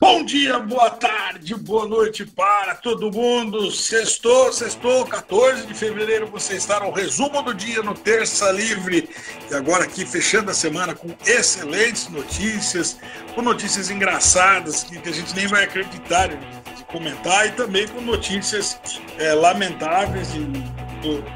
Bom dia, boa tarde, boa noite para todo mundo. Sextou, sextou, 14 de fevereiro, você está no resumo do dia no Terça Livre. E agora aqui fechando a semana com excelentes notícias, com notícias engraçadas que a gente nem vai acreditar de comentar e também com notícias é, lamentáveis e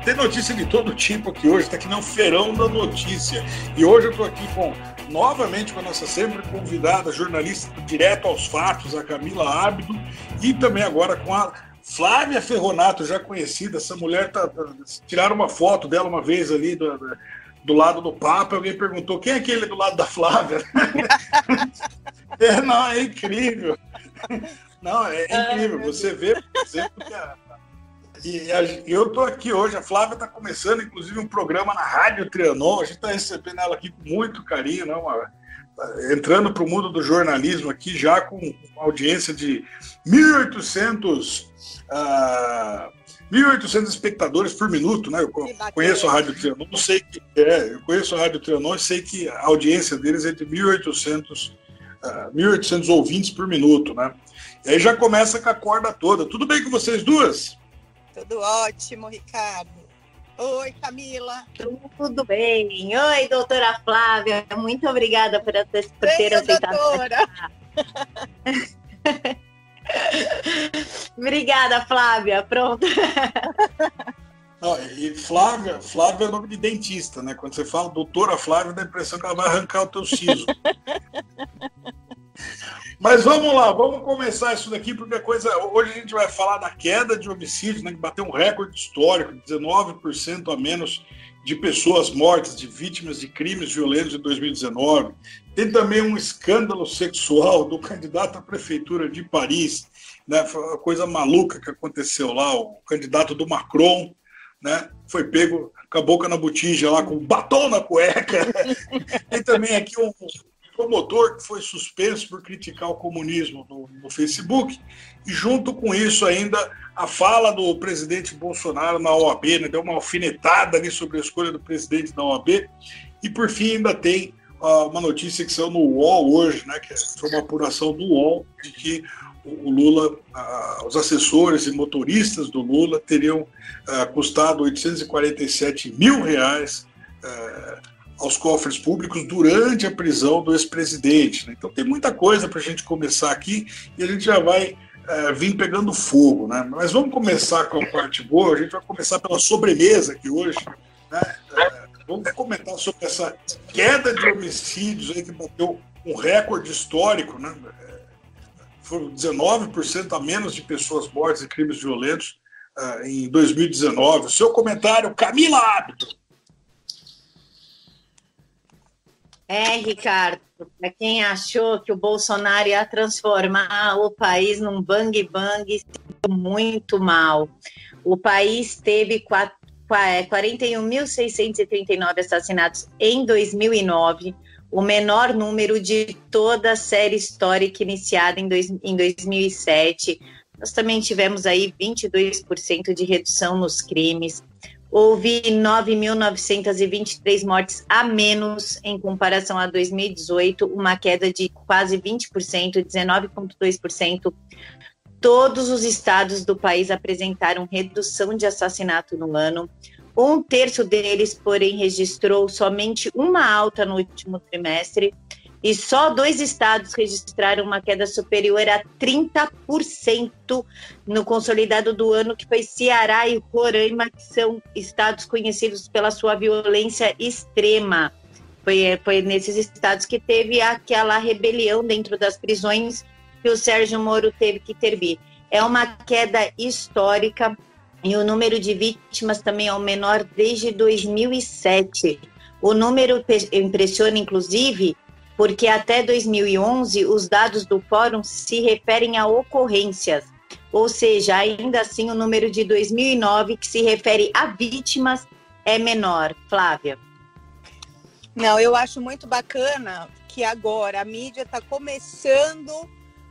tem notícia de todo tipo aqui hoje, está aqui não feirão da notícia. E hoje eu estou aqui com novamente com a nossa sempre convidada, jornalista direto aos fatos, a Camila Ábido, e também agora com a Flávia Ferronato, já conhecida. Essa mulher tá, tá tiraram uma foto dela uma vez ali do, do lado do Papa. Alguém perguntou quem é aquele do lado da Flávia. é, não, é incrível. Não, é, é incrível. Você vê, por exemplo, que a, e a, eu estou aqui hoje, a Flávia está começando, inclusive, um programa na Rádio Trianon. A gente está recebendo ela aqui com muito carinho, né? Uma, entrando para o mundo do jornalismo aqui, já com uma audiência de 1.800 uh, 1.800 espectadores por minuto, né? Eu conheço a Rádio Trianon, sei que é, eu conheço a Rádio Trianon e sei que a audiência deles é de 1.800 uh, 1.800 ouvintes por minuto, né? E aí já começa com a corda toda. Tudo bem com vocês duas? Tudo ótimo, Ricardo. Oi, Camila. Tudo bem. Oi, doutora Flávia. Muito obrigada por, ter, por ter aceitado. Doutora. obrigada, Flávia. Pronto. e Flávia, Flávia é nome de dentista, né? Quando você fala doutora Flávia, dá a impressão que ela vai arrancar o teu siso. Mas vamos lá, vamos começar isso daqui, porque a coisa. Hoje a gente vai falar da queda de homicídios, né, que bateu um recorde histórico, 19% a menos de pessoas mortas, de vítimas de crimes violentos em 2019. Tem também um escândalo sexual do candidato à prefeitura de Paris, né? Foi uma coisa maluca que aconteceu lá, o candidato do Macron, né? Foi pego com a boca na botija lá, com batom na cueca. Tem também aqui um, promotor que foi suspenso por criticar o comunismo no, no, Facebook, e junto com isso ainda a fala do presidente Bolsonaro na OAB, né, deu uma alfinetada ali sobre a escolha do presidente da OAB, e por fim ainda tem uh, uma notícia que saiu no UOL hoje, né, que foi uma apuração do UOL, de que o Lula, uh, os assessores e motoristas do Lula teriam uh, custado 847 mil reais uh, aos cofres públicos durante a prisão do ex-presidente. Né? Então tem muita coisa para a gente começar aqui e a gente já vai é, vir pegando fogo. Né? Mas vamos começar com a parte boa, a gente vai começar pela sobremesa aqui hoje. Né? É, vamos comentar sobre essa queda de homicídios aí que bateu um recorde histórico. Né? É, foram 19% a menos de pessoas mortas em crimes violentos uh, em 2019. O seu comentário, Camila Hábito. É, Ricardo, para quem achou que o Bolsonaro ia transformar o país num bang-bang, muito mal. O país teve 41.639 é, assassinatos em 2009, o menor número de toda a série histórica iniciada em, dois, em 2007. Nós também tivemos aí 22% de redução nos crimes houve 9.923 mortes a menos em comparação a 2018, uma queda de quase 20%, 19,2%. Todos os estados do país apresentaram redução de assassinato no ano. Um terço deles, porém, registrou somente uma alta no último trimestre e só dois estados registraram uma queda superior a 30% no consolidado do ano, que foi Ceará e Roraima, que são estados conhecidos pela sua violência extrema. Foi, foi nesses estados que teve aquela rebelião dentro das prisões que o Sérgio Moro teve que intervir. É uma queda histórica e o número de vítimas também é o menor desde 2007. O número impressiona, inclusive, porque até 2011 os dados do fórum se referem a ocorrências, ou seja, ainda assim o número de 2009 que se refere a vítimas é menor. Flávia. Não, eu acho muito bacana que agora a mídia está começando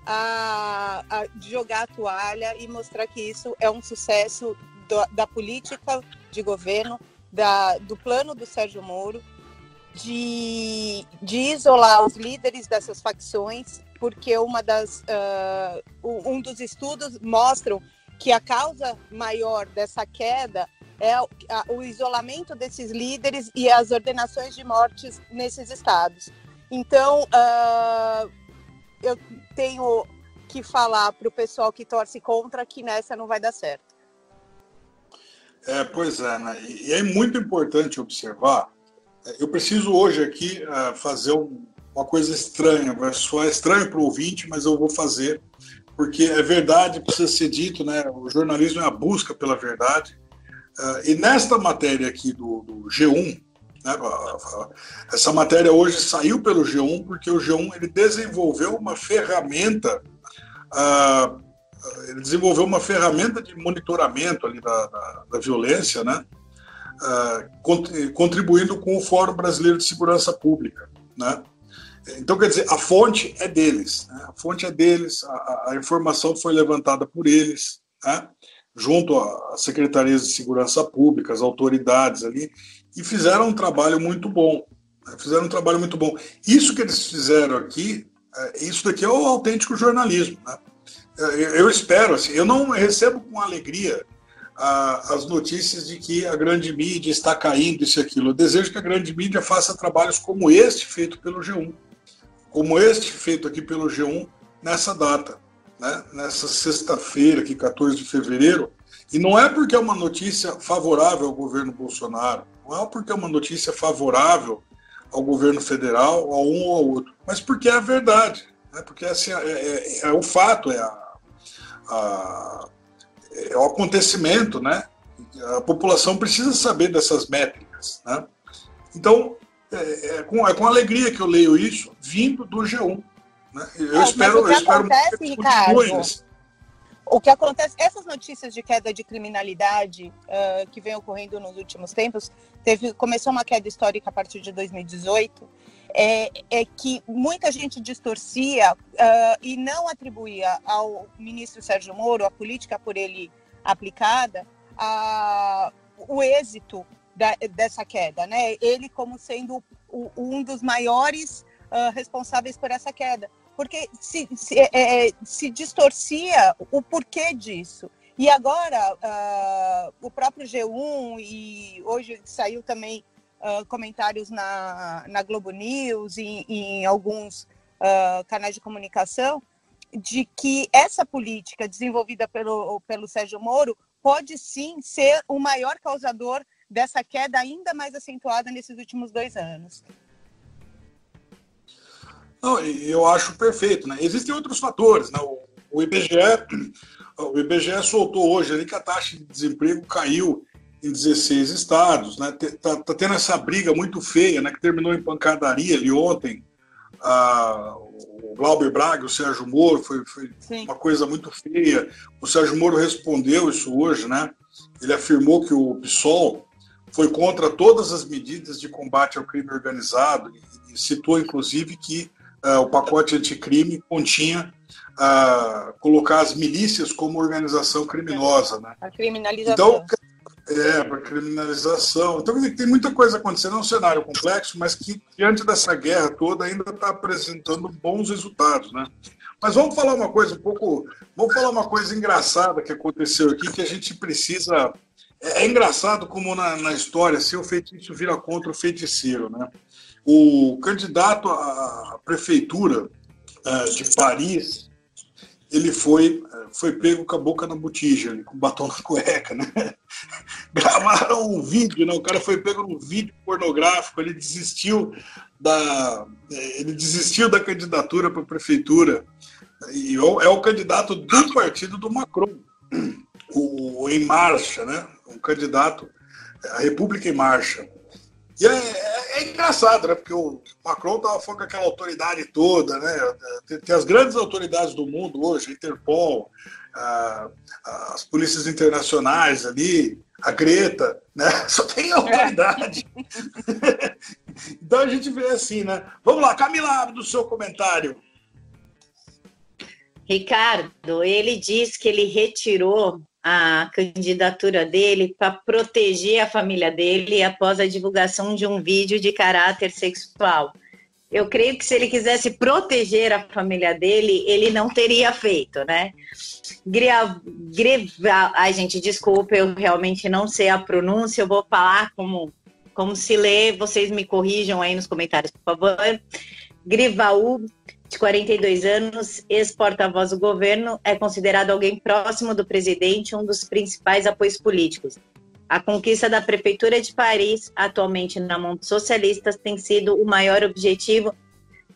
a, a, jogar a toalha e mostrar que isso é um sucesso do, da política de governo, da, do plano do Sérgio Moro de, de isolar os líderes dessas facções, porque uma das, uh, um dos estudos mostram que a causa maior dessa queda é o isolamento desses líderes e as ordenações de mortes nesses estados. Então, uh, eu tenho que falar para o pessoal que torce contra que nessa não vai dar certo. É, pois é, né? E é muito importante observar. Eu preciso hoje aqui uh, fazer um, uma coisa estranha, vai soar estranho para o ouvinte, mas eu vou fazer, porque é verdade, precisa ser dito, né? O jornalismo é a busca pela verdade. Uh, e nesta matéria aqui do, do G1, né, essa matéria hoje saiu pelo G1 porque o G1 ele desenvolveu uma ferramenta, uh, ele desenvolveu uma ferramenta de monitoramento ali da, da, da violência, né, contribuindo com o Fórum Brasileiro de Segurança Pública, né. Então, quer dizer, a fonte é deles, né? a fonte é deles, a, a informação foi levantada por eles, né? junto às secretarias de segurança pública, as autoridades ali, e fizeram um trabalho muito bom. Né? Fizeram um trabalho muito bom. Isso que eles fizeram aqui, é, isso daqui é o autêntico jornalismo. Né? É, eu espero, assim, eu não recebo com alegria as notícias de que a grande mídia está caindo, isso e aquilo. Eu desejo que a grande mídia faça trabalhos como este feito pelo G1, como este feito aqui pelo G1 nessa data né, nessa sexta-feira, aqui, 14 de fevereiro, e não é porque é uma notícia favorável ao governo Bolsonaro, não é porque é uma notícia favorável ao governo federal, a um ou ao outro, mas porque é a verdade, né, porque assim, é, é, é o fato, é, a, a, é o acontecimento, né? A população precisa saber dessas métricas, né? Então, é, é, com, é com alegria que eu leio isso, vindo do G1. Né? Eu é, espero, o que eu acontece, que Ricardo, o que acontece, essas notícias de queda de criminalidade uh, que vem ocorrendo nos últimos tempos, teve, começou uma queda histórica a partir de 2018, é, é que muita gente distorcia uh, e não atribuía ao ministro Sérgio Moro, a política por ele aplicada, a, o êxito da, dessa queda, né? Ele como sendo o, um dos maiores uh, responsáveis por essa queda porque se, se, é, é, se distorcia o porquê disso. E agora, uh, o próprio G1, e hoje saiu também uh, comentários na, na Globo News e, e em alguns uh, canais de comunicação, de que essa política desenvolvida pelo, pelo Sérgio Moro pode sim ser o maior causador dessa queda ainda mais acentuada nesses últimos dois anos. Não, eu acho perfeito, né? Existem outros fatores, né? O, o IBGE, o IBGE soltou hoje ali que a taxa de desemprego caiu em 16 estados, né? Tá, tá tendo essa briga muito feia, né? Que terminou em pancadaria ali ontem. Ah, o Glauber Braga, o Sérgio Moro, foi, foi uma coisa muito feia. O Sérgio Moro respondeu isso hoje, né? Ele afirmou que o PSOL foi contra todas as medidas de combate ao crime organizado e, citou, inclusive, que uh, o pacote anticrime continha uh, colocar as milícias como organização criminosa. Né? A criminalização. Então, é, para criminalização. Então, tem muita coisa acontecendo, é um cenário complexo, mas que, diante dessa guerra toda, ainda está apresentando bons resultados, né? Mas vamos falar uma coisa um pouco. Vamos falar uma coisa engraçada que aconteceu aqui, que a gente precisa. É, é engraçado como na, na história, se o feitiço vira contra o feiticeiro, né? O candidato à prefeitura uh, de Paris, ele foi, foi pego com a boca na botija, com batom na cueca, né? Gravaram um vídeo, né? O cara foi pego num vídeo pornográfico, ele desistiu da, ele desistiu da candidatura para a prefeitura. E é o candidato do partido do Macron, o Em Marcha, né? Um candidato, a República em Marcha. E é, é, é, engraçado, né? Porque o Macron estava falando com aquela autoridade toda, né? Tem, tem, as grandes autoridades do mundo hoje, a Interpol, a, as polícias internacionais ali, a Greta, né? Só tem autoridade. então a gente vê assim, né? Vamos lá, Camila, do seu comentário. Ricardo, ele diz que ele retirou a candidatura dele para proteger a família dele após a divulgação de um vídeo de caráter sexual. eu creio que se ele quisesse proteger a família dele, ele não teria feito, né? Greva, greva, ai gente, desculpa, eu realmente não sei a pronúncia, eu vou falar como, como se lê, vocês me corrijam aí nos comentários, por favor. Grivaú, de 42 anos, ex-porta-voz do governo, é considerado alguém próximo do presidente, um dos principais apoios políticos. A conquista da Prefeitura de Paris, atualmente na mão dos socialistas, tem sido o maior objetivo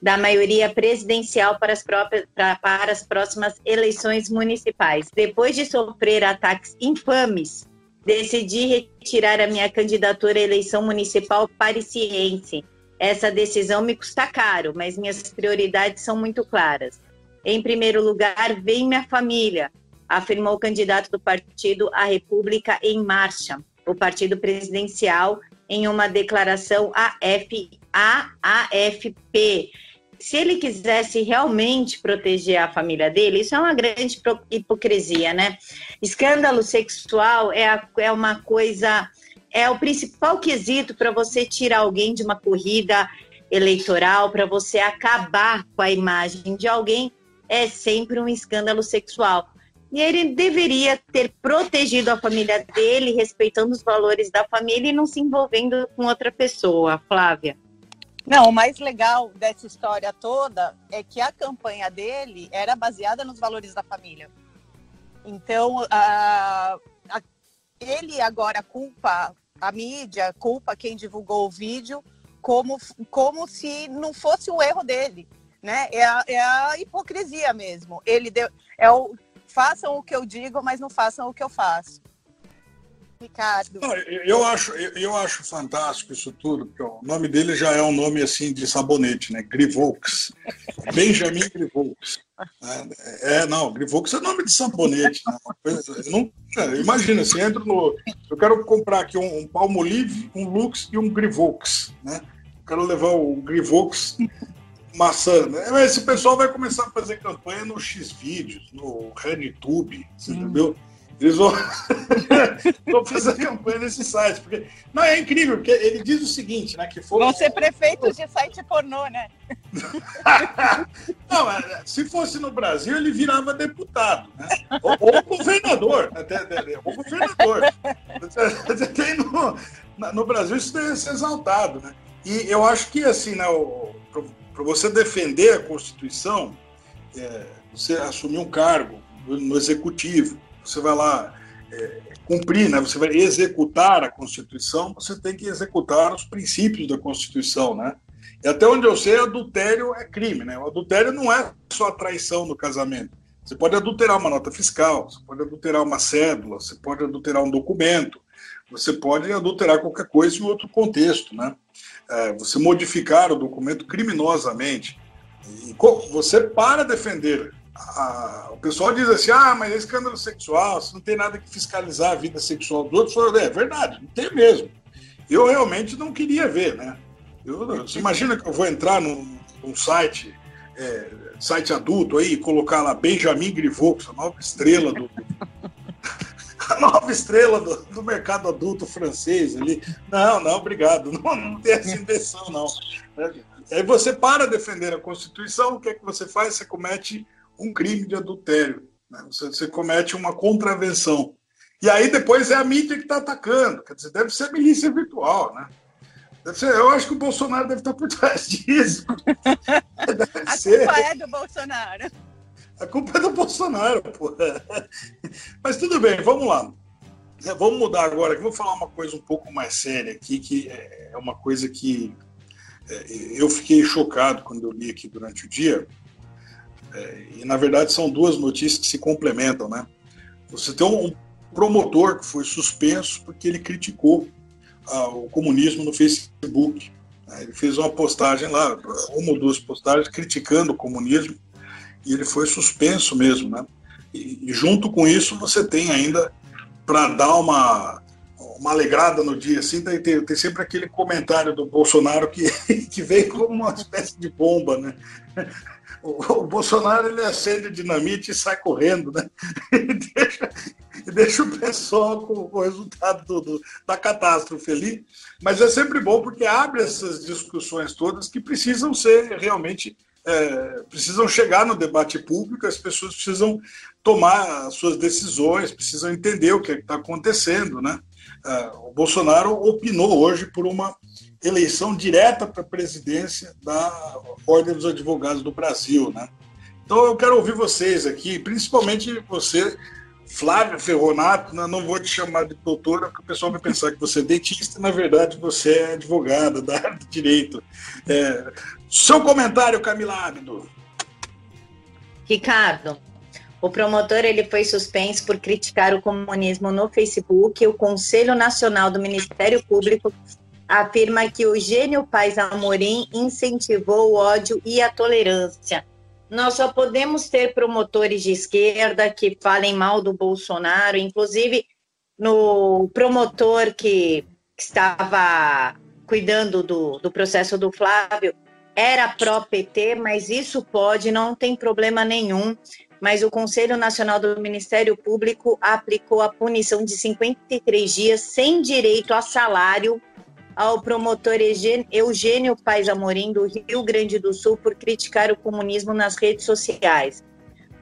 da maioria presidencial para as, próprias, para, para as próximas eleições municipais. Depois de sofrer ataques infames, decidi retirar a minha candidatura à eleição municipal parisiense essa decisão me custa caro, mas minhas prioridades são muito claras. Em primeiro lugar, vem minha família, afirmou o candidato do partido A República em Marcha, o partido presidencial, em uma declaração AF, AFP. Se ele quisesse realmente proteger a família dele, isso é uma grande hipocrisia, né? Escândalo sexual é, é uma coisa é o principal quesito para você tirar alguém de uma corrida eleitoral, para você acabar com a imagem de alguém, é sempre um escândalo sexual. E ele deveria ter protegido a família dele, respeitando os valores da família e não se envolvendo com outra pessoa, Flávia. Não, o mais legal dessa história toda é que a campanha dele era baseada nos valores da família. Então, a, ele agora culpa a mídia, culpa quem divulgou o vídeo, como, como se não fosse o erro dele. Né? É, a, é a hipocrisia mesmo. Ele deu, é o, façam o que eu digo, mas não façam o que eu faço. Ricardo. Não, eu, acho, eu, eu, acho fantástico isso tudo, porque o nome dele já é um nome assim de sabonete, né? Grivolks. Benjamin Grivolks. É, é, não, Grivolks é nome de sabonete. Não, imagina, você entra no. Eu quero comprar aqui um, um Palmolive, um Lux e um Grivolks. Né? Eu quero levar o Grivolks maçã. Né? Esse pessoal vai começar a fazer campanha no X-Vídeos, no RedTube, você hum. entendeu? Eles vão, vão fazer campanha nesse site. Porque... Não, é incrível, porque ele diz o seguinte, né? Que fosse... Vão ser prefeitos de site pornô, né? Não, é, se fosse no Brasil, ele virava deputado, né? Ou, ou governador. Até, ou governador. No, no Brasil isso deve ser exaltado, né? E eu acho que, assim, né, para você defender a Constituição, é, você assumir um cargo no executivo, você vai lá é, cumprir, né? você vai executar a Constituição, você tem que executar os princípios da Constituição, né? E até onde eu sei, adultério é crime, né? O adultério não é só a traição no casamento. Você pode adulterar uma nota fiscal, você pode adulterar uma cédula, você pode adulterar um documento, você pode adulterar qualquer coisa em outro contexto, né? É, você modificar o documento criminosamente. E você, para defender a, o pessoal diz assim: ah, mas é escândalo sexual, você não tem nada que fiscalizar a vida sexual do outro. Falo, é verdade, não tem mesmo. Eu realmente não queria ver, né? Eu, você imagina que eu vou entrar num, num site, é, site adulto aí, colocar lá Benjamin Griveaux, a nova estrela do. a nova estrela do, do, mercado adulto francês ali. Não, não, obrigado. Não, não tem essa intenção, não. Aí você para defender a Constituição, o que é que você faz? Você comete um crime de adultério. Né? Você, você, comete uma contravenção. E aí depois é a mídia que está atacando. Quer dizer, deve ser milícia virtual, né? Ser, eu acho que o Bolsonaro deve estar por trás disso. Deve a ser. culpa é do Bolsonaro. A culpa é do Bolsonaro, pô. Mas tudo bem, vamos lá. É, vamos mudar agora, que vou falar uma coisa um pouco mais séria aqui, que é uma coisa que é, eu fiquei chocado quando eu li aqui durante o dia. É, e, na verdade, são duas notícias que se complementam, né? Você tem um promotor que foi suspenso porque ele criticou ah, o comunismo no Facebook. Né? Ele fez uma postagem lá, uma ou duas postagens criticando o comunismo, e ele foi suspenso mesmo, né? E, e junto com isso, você tem ainda, para dar uma, uma alegrada no dia, assim, tem, tem, sempre aquele comentário do Bolsonaro que, que vem como uma espécie de bomba, né? O, o, Bolsonaro ele acende dinamite e sai correndo, né? Ele deixa, e deixa o pessoal com o resultado do, do, da catástrofe ali. Mas é sempre bom porque abre essas discussões todas que precisam ser realmente é, precisam chegar no debate público, as pessoas precisam tomar as suas decisões, precisam entender o que é está acontecendo. Né? É, o Bolsonaro opinou hoje por uma eleição direta para a presidência da Ordem dos Advogados do Brasil. Né? Então eu quero ouvir vocês aqui, principalmente você, Flávia Ferronato, né? não vou te chamar de doutora, porque o pessoal vai pensar que você é dentista, na verdade você é advogada da área de direito. É... Seu comentário, Camila Ábido. Ricardo, o promotor ele foi suspenso por criticar o comunismo no Facebook. O Conselho Nacional do Ministério Público afirma que o gênio Paz Amorim incentivou o ódio e a tolerância nós só podemos ter promotores de esquerda que falem mal do Bolsonaro, inclusive no promotor que, que estava cuidando do, do processo do Flávio, era pró-PT, mas isso pode, não tem problema nenhum. Mas o Conselho Nacional do Ministério Público aplicou a punição de 53 dias sem direito a salário ao promotor Eugênio Pais Amorim, do Rio Grande do Sul, por criticar o comunismo nas redes sociais.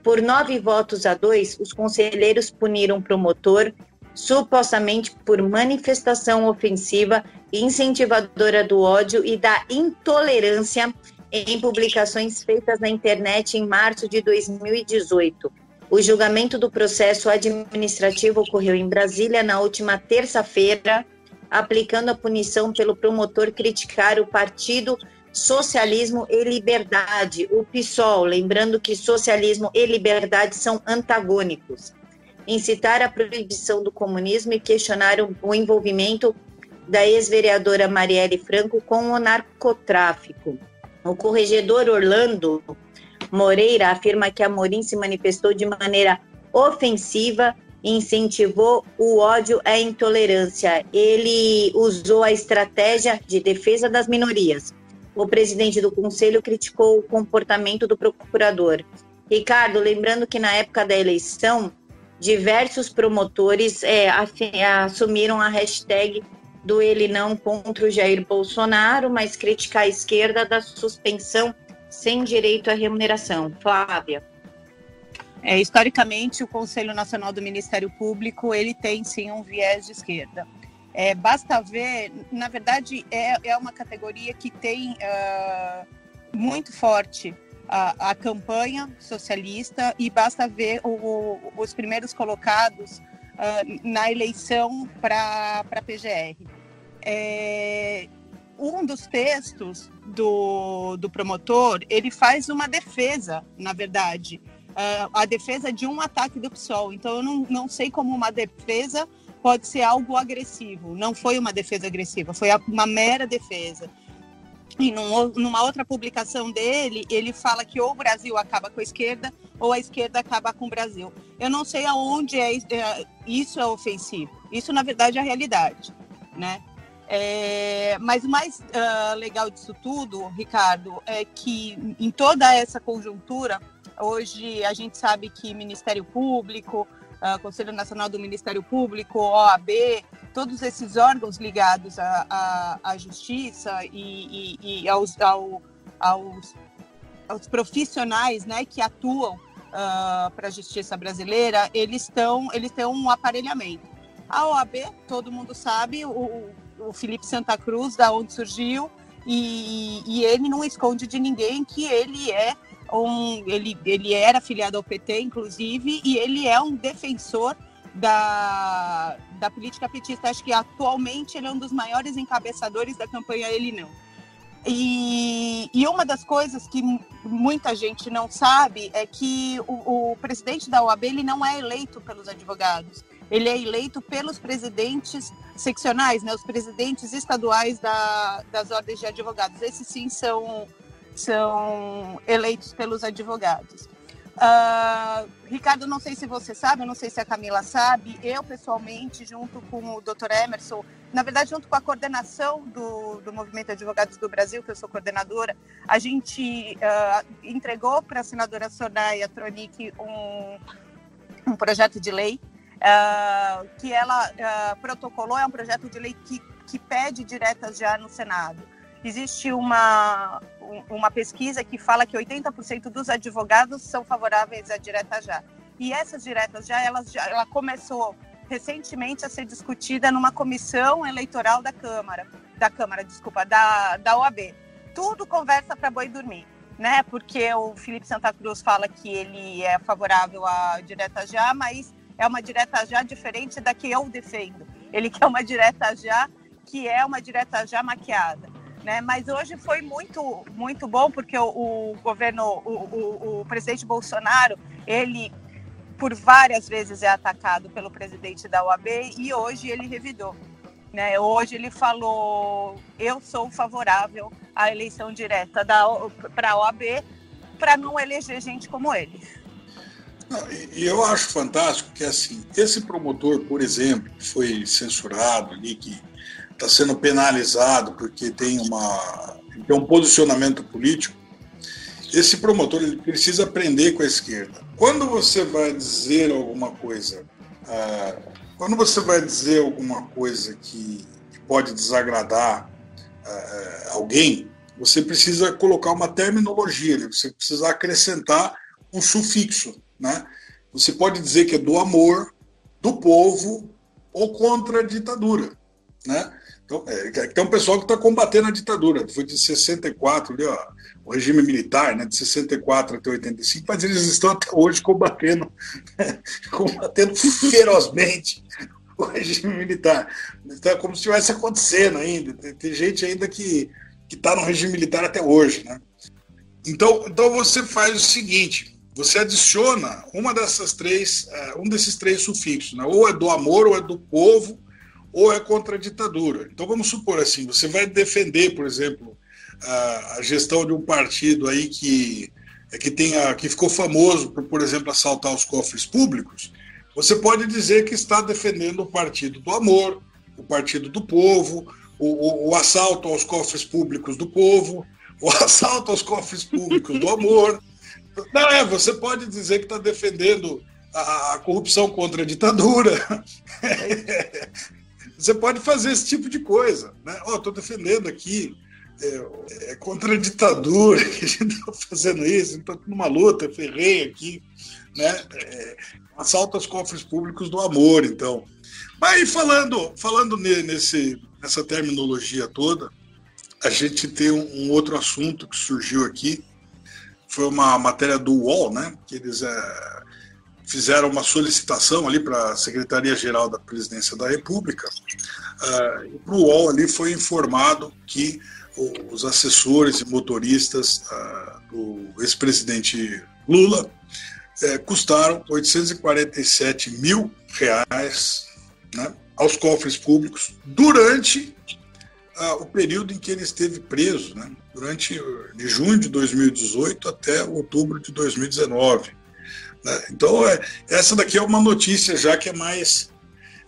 Por nove votos a dois, os conselheiros puniram o promotor, supostamente por manifestação ofensiva incentivadora do ódio e da intolerância em publicações feitas na internet em março de 2018. O julgamento do processo administrativo ocorreu em Brasília na última terça-feira aplicando a punição pelo promotor criticar o Partido Socialismo e Liberdade, o PSOL, lembrando que socialismo e liberdade são antagônicos. Incitar a proibição do comunismo e questionar o envolvimento da ex-vereadora Marielle Franco com o narcotráfico. O corregedor Orlando Moreira afirma que Amorim se manifestou de maneira ofensiva incentivou o ódio à intolerância. Ele usou a estratégia de defesa das minorias. O presidente do conselho criticou o comportamento do procurador. Ricardo, lembrando que na época da eleição, diversos promotores é, assumiram a hashtag do ele não contra o Jair Bolsonaro, mas criticar a esquerda da suspensão sem direito à remuneração. Flávia. É, historicamente, o Conselho Nacional do Ministério Público ele tem sim um viés de esquerda. É, basta ver, na verdade, é, é uma categoria que tem uh, muito forte a, a, campanha socialista e basta ver o, o, os primeiros colocados uh, na eleição para a PGR. É, um dos textos do, do promotor, ele faz uma defesa, na verdade, uh, a defesa de um ataque do PSOL. Então, eu não, não sei como uma defesa pode ser algo agressivo. Não foi uma defesa agressiva, foi uma mera defesa. E num, numa outra publicação dele, ele fala que ou o Brasil acaba com a esquerda ou a esquerda acaba com o Brasil. Eu não sei aonde é, é isso é ofensivo. Isso, na verdade, é a realidade, né? É, mas o mais uh, legal disso tudo, Ricardo, é que em toda essa conjuntura, Hoje a gente sabe que Ministério Público, uh, Conselho Nacional do Ministério Público, OAB, todos esses órgãos ligados à, à, à justiça e, e, e aos, ao, aos, aos, profissionais né, que atuam uh, para a justiça brasileira, eles estão eles têm um aparelhamento. A OAB, todo mundo sabe, o, o Felipe Santa Cruz, da onde surgiu, e, e, ele não esconde de ninguém que ele é um, ele, ele era afiliado ao PT, inclusive, e ele é um defensor da, da política petista. Acho que atualmente ele é um dos maiores encabeçadores da campanha Ele Não. E, e uma das coisas que muita gente não sabe é que o, o presidente da OAB ele não é eleito pelos advogados, ele é eleito pelos presidentes seccionais, né, os presidentes estaduais da, das ordens de advogados. Esses sim são são eleitos pelos advogados. Uh, Ricardo, não sei se você sabe, não sei se a Camila sabe, eu pessoalmente, junto com o Dr. Emerson, na verdade, junto com a coordenação do, do Movimento Advogados do Brasil, que eu sou coordenadora, a gente uh, entregou para a senadora Soraya Tronic um, um projeto de lei uh, que ela uh, protocolou, é um projeto de lei que, que pede diretas já no Senado. Existe uma, uma pesquisa que fala que 80% dos advogados são favoráveis à direta já. E essas diretas já, elas, já, ela começou recentemente a ser discutida numa comissão eleitoral da Câmara, da Câmara, desculpa, da, da OAB. Tudo conversa para boi dormir, né? Porque o Felipe Santa Cruz fala que ele é favorável à direta já, mas é uma direta já diferente da que eu defendo. Ele quer uma direta já que é uma direta já maquiada. Né? Mas hoje foi muito, muito bom porque o, o governo, o, o, o presidente Bolsonaro, ele por várias vezes é atacado pelo presidente da OAB e hoje ele revidou. Né? Hoje ele falou: eu sou favorável à eleição direta para a OAB para não eleger gente como ele. E eu acho fantástico que assim esse promotor, por exemplo, que foi censurado ali, que está sendo penalizado porque tem uma tem um posicionamento político, esse promotor ele precisa aprender com a esquerda. Quando você vai dizer alguma coisa, ah, quando você vai dizer alguma coisa que, que pode desagradar ah, alguém, você precisa colocar uma terminologia, você precisa acrescentar um sufixo, né? Você pode dizer que é do amor, do povo ou contra a ditadura, né? Então, é, tem um pessoal que está combatendo a ditadura. Foi de 64, ali, ó, o regime militar, né, de 64 até 85, mas eles estão até hoje combatendo, combatendo ferozmente o regime militar. Então, é como se estivesse acontecendo ainda. Tem, tem gente ainda que está no regime militar até hoje. Né? Então, então você faz o seguinte: você adiciona uma dessas três, uh, um desses três sufixos, né? ou é do amor, ou é do povo, ou é contra a ditadura. Então vamos supor assim, você vai defender, por exemplo, a, gestão de um partido aí que é que tenha que ficou famoso por, por exemplo, assaltar os cofres públicos. Você pode dizer que está defendendo o partido do amor, o partido do povo, o, o, o assalto aos cofres públicos do povo, o assalto aos cofres públicos do amor. Não é, você pode dizer que está defendendo a, a, corrupção contra a ditadura. Você pode fazer esse tipo de coisa. Né? Oh, estou defendendo aqui é, é, contra a ditadura, que a gente está fazendo isso, estou numa luta, ferrei aqui. Né? É, assalto aos cofres públicos do amor, então. Mas falando, falando nesse, nessa terminologia toda, a gente tem um, um, outro assunto que surgiu aqui. Foi uma matéria do UOL, né? Que eles é, fizeram uma solicitação ali para a Secretaria-Geral da Presidência da República. Uh, e para o UOL ali foi informado que os assessores e motoristas uh, do ex-presidente Lula uh, custaram 847 mil reais né, aos cofres públicos durante o período em que ele esteve preso, né, durante de junho de 2018 até outubro de 2019. Né? Então, é, essa daqui é uma notícia já que é mais.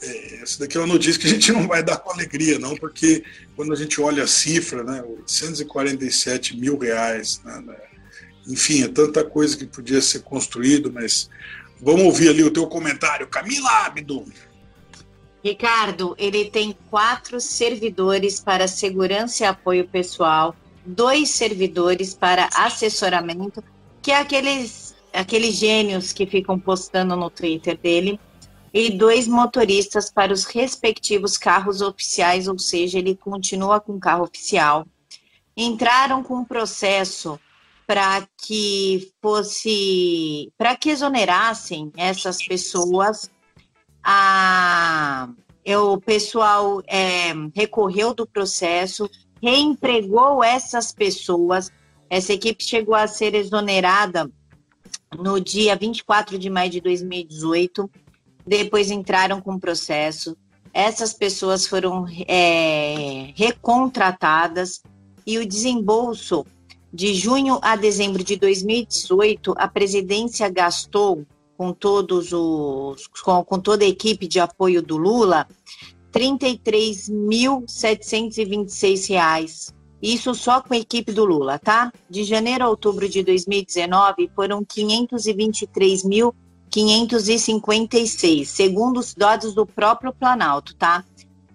É, essa daqui é uma notícia que a gente não vai dar com alegria, não, porque quando a gente olha a cifra, né, 847 mil reais, né, né, enfim, é tanta coisa que podia ser construído, mas vamos ouvir ali o teu comentário. Camila Abdo. Ricardo, ele tem quatro servidores para segurança e apoio pessoal, dois servidores para assessoramento, que é aqueles aqueles gênios que ficam postando no Twitter dele, e dois motoristas para os respectivos carros oficiais, ou seja, ele continua com o carro oficial. Entraram com um processo para que fosse, para que exonerassem essas pessoas. A, o pessoal é, recorreu do processo, reempregou essas pessoas. Essa equipe chegou a ser exonerada no dia 24 de maio de 2018. Depois entraram com processo. Essas pessoas foram é, recontratadas e o desembolso de junho a dezembro de 2018, a presidência gastou com todos os com, com toda a equipe de apoio do Lula R$ 33.726 isso só com a equipe do Lula, tá? De janeiro a outubro de 2019, foram 523 mil 556, segundo os dados do próprio Planalto, tá?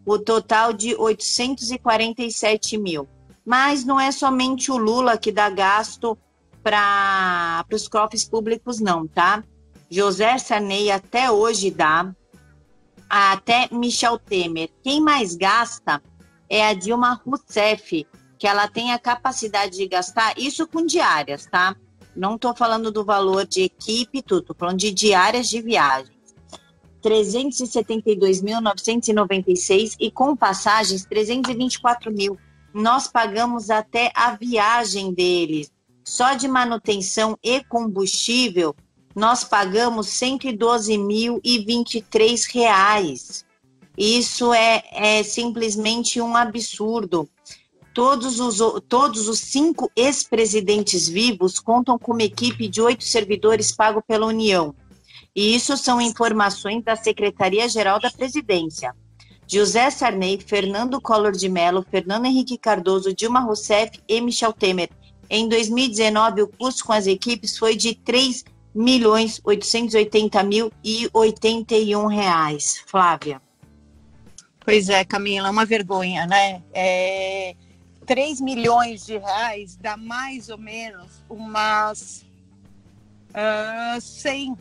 O total de 847 mil. Mas não é somente o Lula que dá gasto para os cofres públicos, não, tá? José Sarney até hoje dá, até Michel Temer. Quem mais gasta é a Dilma Rousseff, que ela tem a capacidade de gastar isso com diárias, tá? Não estou falando do valor de equipe tudo, estou falando de diárias de viagem. 372.996 e com passagens 324 mil. Nós pagamos até a viagem deles. Só de manutenção e combustível, nós pagamos 112.023 reais. Isso é, é simplesmente um absurdo. Todos os, todos os cinco ex-presidentes vivos contam com uma equipe de oito servidores pago pela União. E isso são informações da Secretaria-Geral da Presidência. José Sarney, Fernando Collor de Mello, Fernando Henrique Cardoso, Dilma Rousseff e Michel Temer. Em 2019, o custo com as equipes foi de 3 milhões 880 mil e 81 reais. Flávia. Pois é, Camila, é uma vergonha, né? É, 3 milhões de reais dá mais ou menos umas uh, 100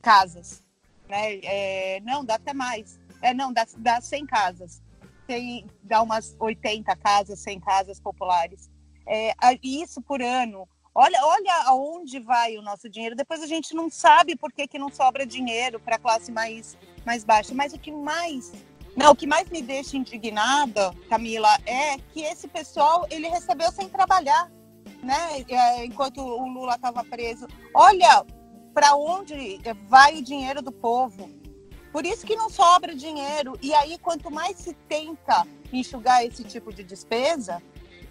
casas. Né? É, não, dá até mais. É, não, dá, dá 100 casas. Tem, dá umas 80 casas, 100 casas populares. É, isso por ano. Olha, olha aonde vai o nosso dinheiro. Depois a gente não sabe por que, que não sobra dinheiro para a classe mais, mais baixa. Mas o que mais não, o que mais me deixa indignada, Camila, é que esse pessoal ele recebeu sem trabalhar, né? É, enquanto o Lula estava preso. Olha para onde vai o dinheiro do povo. Por isso que não sobra dinheiro. E aí, quanto mais se tenta enxugar esse tipo de despesa,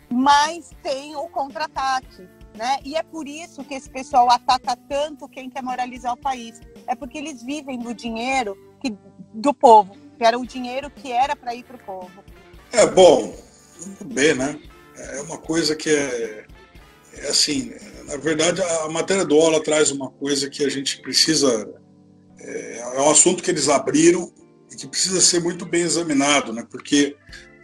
mais tem o contra-ataque. Né? E é por isso que esse pessoal ataca tanto quem quer moralizar o país. É porque eles vivem do dinheiro que, do povo que era o dinheiro que era para ir para o povo. É bom, muito bem, né? É uma coisa que é, é assim, na verdade a matéria do Ola traz uma coisa que a gente precisa, é, é um assunto que eles abriram e que precisa ser muito bem examinado, né? Porque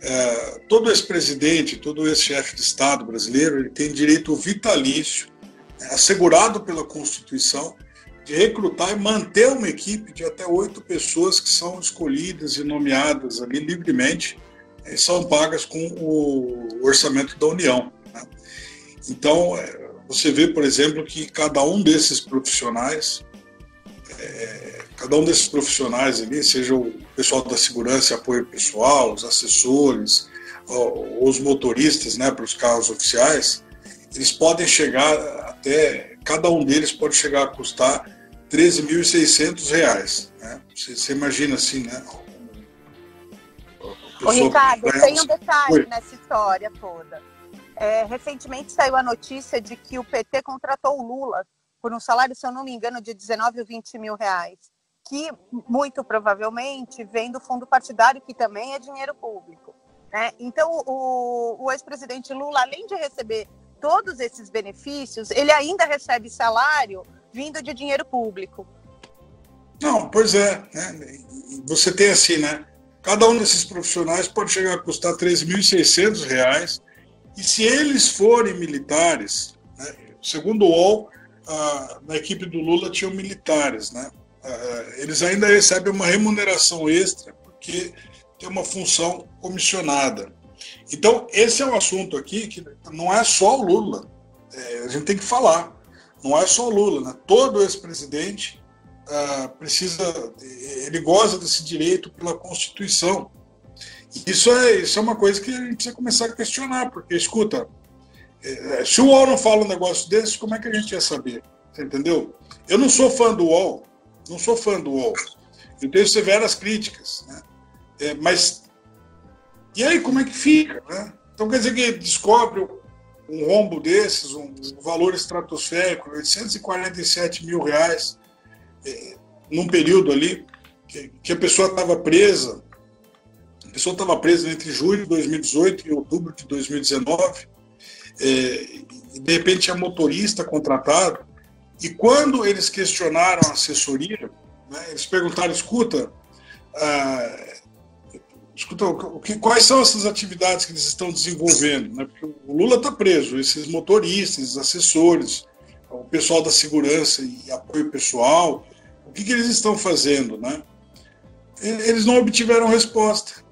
é, todo ex-presidente, todo ex-chefe de Estado brasileiro, ele tem direito vitalício, né, assegurado pela Constituição, de recrutar e manter uma equipe de até oito pessoas que são escolhidas e nomeadas ali livremente e são pagas com o orçamento da União. Né? Então, é, você vê, por exemplo, que cada um desses profissionais, é, cada um desses profissionais ali, seja o pessoal da segurança e apoio pessoal, os assessores, os motoristas né, para os carros oficiais, eles podem chegar até, cada um deles pode chegar a custar 13.600 reais. Né? Você, você, imagina assim, né? Ô, Ricardo, tem um detalhe Oi. nessa história toda. É, recentemente saiu a notícia de que o PT contratou o Lula por um salário, se eu não me engano, de 19 ou 20 mil reais, que muito provavelmente vem do fundo partidário, que também é dinheiro público. Né? Então, o, o ex-presidente Lula, além de receber todos esses benefícios, ele ainda recebe salário vindo de dinheiro público. Não, pois é. Né? Você tem assim, né? Cada um desses profissionais pode chegar a custar R$ 3.600, e se eles forem militares, né? segundo o UOL, na equipe do Lula tinham militares, né? Eles ainda recebem uma remuneração extra, porque tem uma função comissionada. Então, esse é um assunto aqui que não é só o Lula. É, a gente tem que falar. Não é só o Lula, né? Todo ex-presidente uh, precisa, ele goza desse direito pela Constituição. Isso é, isso é uma coisa que a gente precisa começar a questionar, porque, escuta, é, se o UOL não fala um negócio desse, como é que a gente ia saber? Você entendeu? Eu não sou fã do UOL, não sou fã do UOL. Eu tenho severas críticas, né? É, mas e aí como é que fica, né? Então quer dizer que descobre um rombo desses, um valor estratosférico, 847 mil reais, é, num período ali que, que a pessoa estava presa, a pessoa estava presa entre julho de 2018 e outubro de 2019, é, de repente é motorista contratado, E quando eles questionaram a assessoria, né, eles perguntaram: escuta, ah, escuta o que, quais são essas atividades que eles estão desenvolvendo? Né? Porque o Lula está preso, esses motoristas, assessores, o pessoal da segurança e apoio pessoal, o que, que eles estão fazendo? Né? Eles não obtiveram resposta.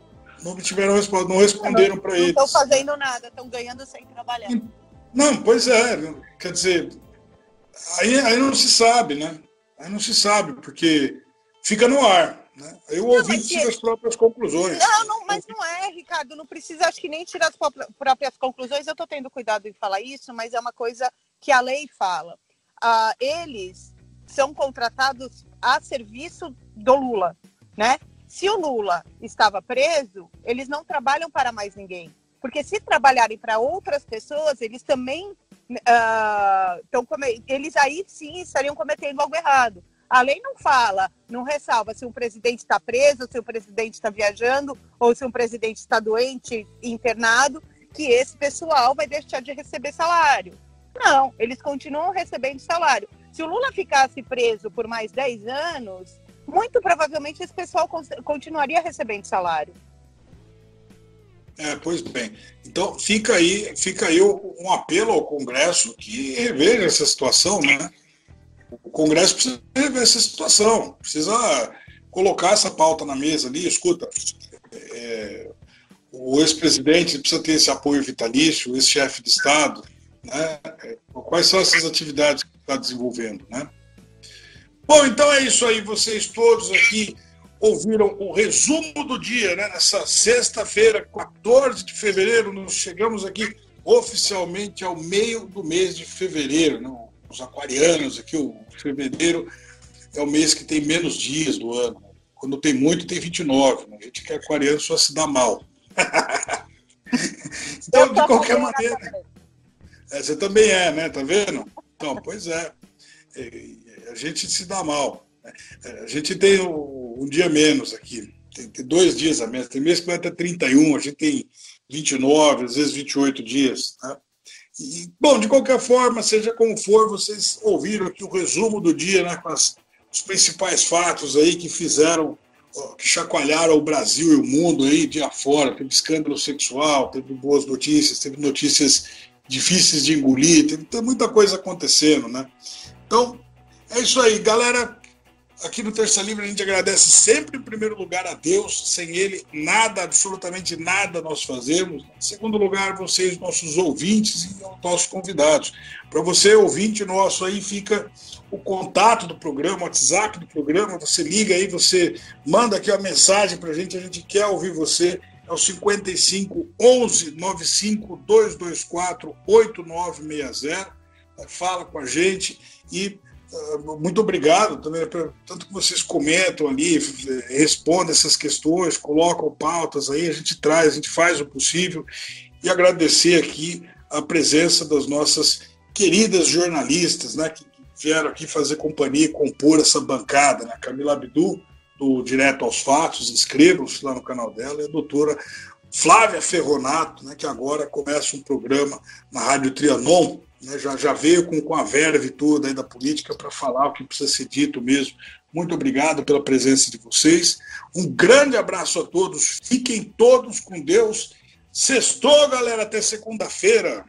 Não obtiveram resposta, não responderam para eles. Não estão fazendo nada, estão ganhando sem trabalhar. Não, pois é. Quer dizer, aí, aí não se sabe, né? Aí não se sabe, porque fica no ar. Né? Aí o não, ouvinte tira as próprias conclusões. Não, não, mas não é, Ricardo. Não precisa, acho que nem tirar as próprias conclusões. Eu estou tendo cuidado em falar isso, mas é uma coisa que a lei fala. Ah, eles são contratados a serviço do Lula, né? Se o Lula estava preso, eles não trabalham para mais ninguém. Porque se trabalharem para outras pessoas, eles também uh, eles aí sim estariam cometendo algo errado. A lei não fala, não ressalva se um presidente está preso, se o um presidente está viajando, ou se um presidente está doente, internado, que esse pessoal vai deixar de receber salário. Não, eles continuam recebendo salário. Se o Lula ficasse preso por mais 10 anos, muito provavelmente esse pessoal continuaria recebendo salário. É, pois bem. Então fica aí, fica aí um apelo ao Congresso que reveja essa situação, né? O Congresso precisa rever essa situação, precisa colocar essa pauta na mesa ali. Escuta, é, o ex-presidente precisa ter esse apoio vitalício, esse chefe de Estado, né? Quais são essas atividades que está desenvolvendo, né? Bom, então é isso aí, vocês todos aqui ouviram o resumo do dia, né? Nessa sexta-feira, 14 de fevereiro, nós chegamos aqui oficialmente ao meio do mês de fevereiro, né? Os aquarianos aqui, o fevereiro é o mês que tem menos dias do ano. Quando tem muito, tem 29. Né? A gente que é aquariano só se dá mal. então, de qualquer maneira. É, você também é, né? Tá vendo? Então, pois é. a gente se dá mal. É, a gente tem um dia menos aqui, tem, tem, dois dias a menos. Tem mês que vai até 31, a gente tem 29, às vezes 28 dias. Né? E, bom, de qualquer forma, seja como for, vocês ouviram aqui o resumo do dia, né, com as, os principais fatos aí que fizeram, que chacoalharam o Brasil e o mundo aí de afora. Teve escândalo sexual, teve boas notícias, teve notícias difíceis de engolir, teve muita coisa acontecendo, né? Então, é isso aí, galera. Aqui no Terça Livre a gente agradece sempre, em primeiro lugar, a Deus. Sem Ele, nada, absolutamente nada nós fazemos. Em segundo lugar, vocês, nossos ouvintes e nossos convidados. Para você, ouvinte nosso, aí fica o contato do programa, o WhatsApp do programa. Você liga aí, você manda aqui uma mensagem para a gente. A gente quer ouvir você. É o 55 11 95 224 8960. Fala com a gente e muito obrigado também, tanto que vocês comentam ali, respondem essas questões, colocam pautas aí, a gente traz, a gente faz o possível. E agradecer aqui a presença das nossas queridas jornalistas, né, que vieram aqui fazer companhia e compor essa bancada, né, Camila Abdu, do Direto aos Fatos, inscrevam-se lá no canal dela, e a doutora Flávia Ferronato, né, que agora começa um programa na Rádio Trianon, né, já, já veio com, com a verve toda aí da política para falar o que precisa ser dito mesmo. Muito obrigado pela presença de vocês. Um grande abraço a todos. Fiquem todos com Deus. Sextou, galera, até segunda-feira.